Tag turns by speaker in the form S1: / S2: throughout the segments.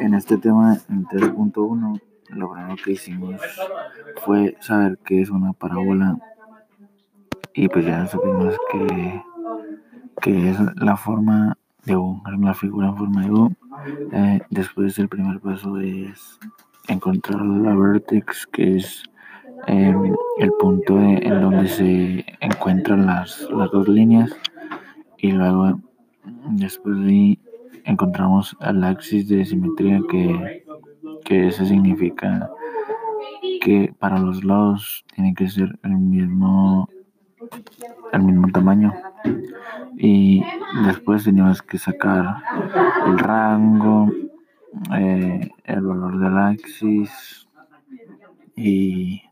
S1: En este tema, en 3.1, lo primero que hicimos fue saber qué es una parábola y pues ya supimos que, que es la forma de U, la figura en forma de U. Eh, después el primer paso es encontrar la vertex, que es eh, el punto en donde se encuentran las, las dos líneas y luego después de encontramos el axis de simetría que, que eso significa que para los lados tiene que ser el mismo el mismo tamaño. Y después teníamos que sacar el rango eh, el valor del axis y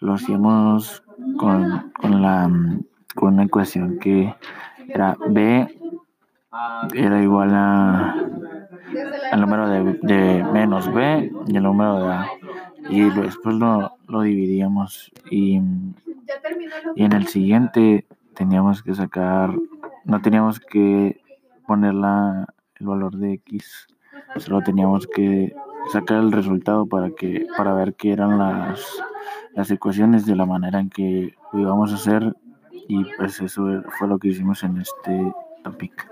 S1: lo hacíamos con, con la con una ecuación que era b era igual a el número de, de menos b y el número de a y después lo, lo dividíamos y, y en el siguiente teníamos que sacar no teníamos que poner la, el valor de x solo teníamos que sacar el resultado para que para ver qué eran las, las ecuaciones de la manera en que lo íbamos a hacer y pues eso fue lo que hicimos en este topic.